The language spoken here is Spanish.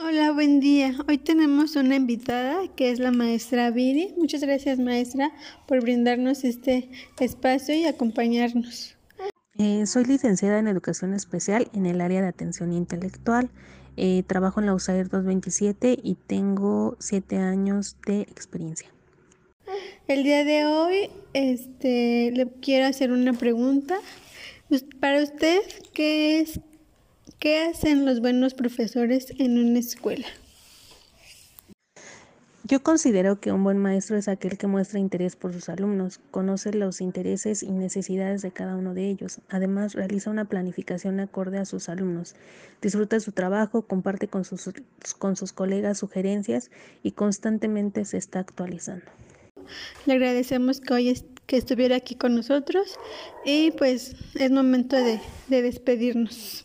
Hola, buen día. Hoy tenemos una invitada que es la maestra Viri. Muchas gracias maestra por brindarnos este espacio y acompañarnos. Eh, soy licenciada en Educación Especial en el área de atención intelectual. Eh, trabajo en la USAIR 227 y tengo siete años de experiencia. El día de hoy este, le quiero hacer una pregunta. Para usted, ¿qué es ¿Qué hacen los buenos profesores en una escuela? Yo considero que un buen maestro es aquel que muestra interés por sus alumnos, conoce los intereses y necesidades de cada uno de ellos, además realiza una planificación acorde a sus alumnos, disfruta su trabajo, comparte con sus, con sus colegas sugerencias y constantemente se está actualizando. Le agradecemos que hoy que estuviera aquí con nosotros y pues es momento de, de despedirnos.